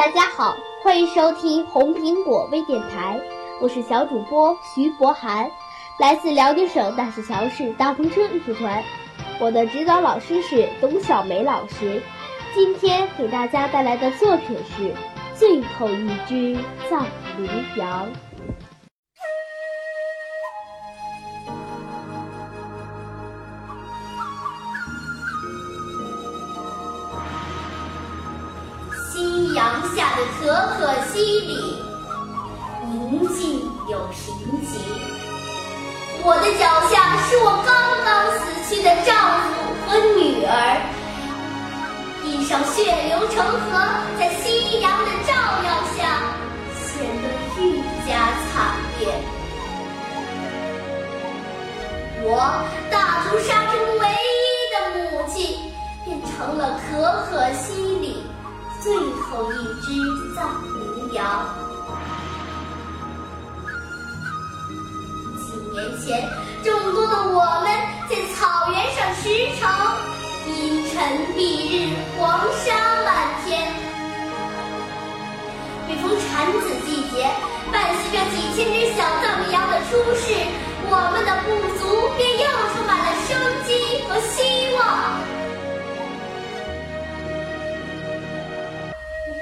大家好，欢迎收听红苹果微电台，我是小主播徐博涵，来自辽宁省大石桥市大风车艺术团，我的指导老师是董小梅老师。今天给大家带来的作品是《最后一只藏羚羊》。下的可可西里，宁静又平静。我的脚下是我刚刚死去的丈夫和女儿，地上血流成河，在夕阳的照耀下，显得愈加惨烈。我大屠杀中唯一的母亲，变成了可可西里。最后一只藏羚羊。几年前，众多的我们在草原上驰骋，阴沉蔽日，黄沙漫天。每逢产子季节，伴随着几千只小藏羚羊的出世，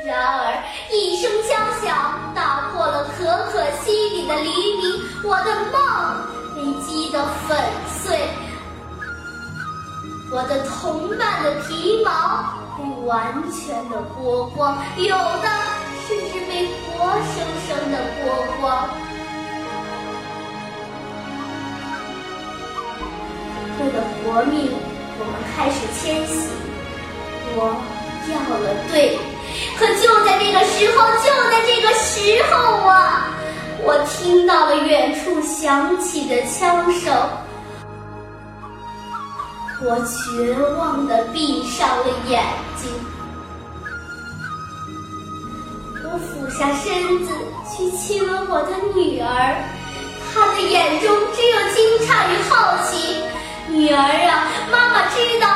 然而，一声枪响打破了可可西里的黎明，我的梦被击得粉碎，我的同伴的皮毛被完全的剥光，有的甚至被活生生的剥光。为了活命，我们开始迁徙，我掉了队。可就在这个时候，就在这个时候啊，我听到了远处响起的枪声，我绝望地闭上了眼睛。我俯下身子去亲吻我的女儿，她的眼中只有惊诧与好奇。女儿啊，妈妈知道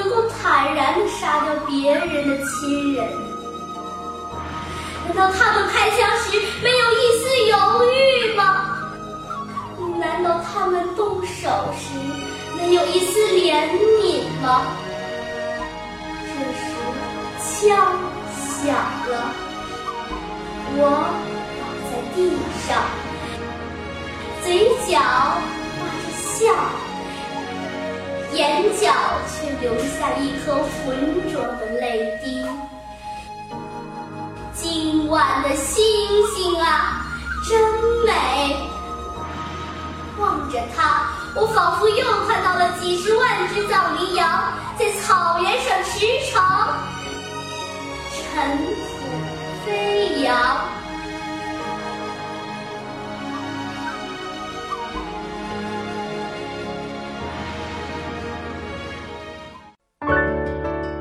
能够坦然地杀掉别人的亲人？难道他们开枪时没有一丝犹豫吗？难道他们动手时没有一丝怜悯吗？这时，枪响了，我倒在地上，嘴角挂着笑，眼角却流下一颗浑浊的泪滴。今晚的星星啊，真美。望着它，我仿佛又看到了几十万只藏羚羊在草原上驰骋，尘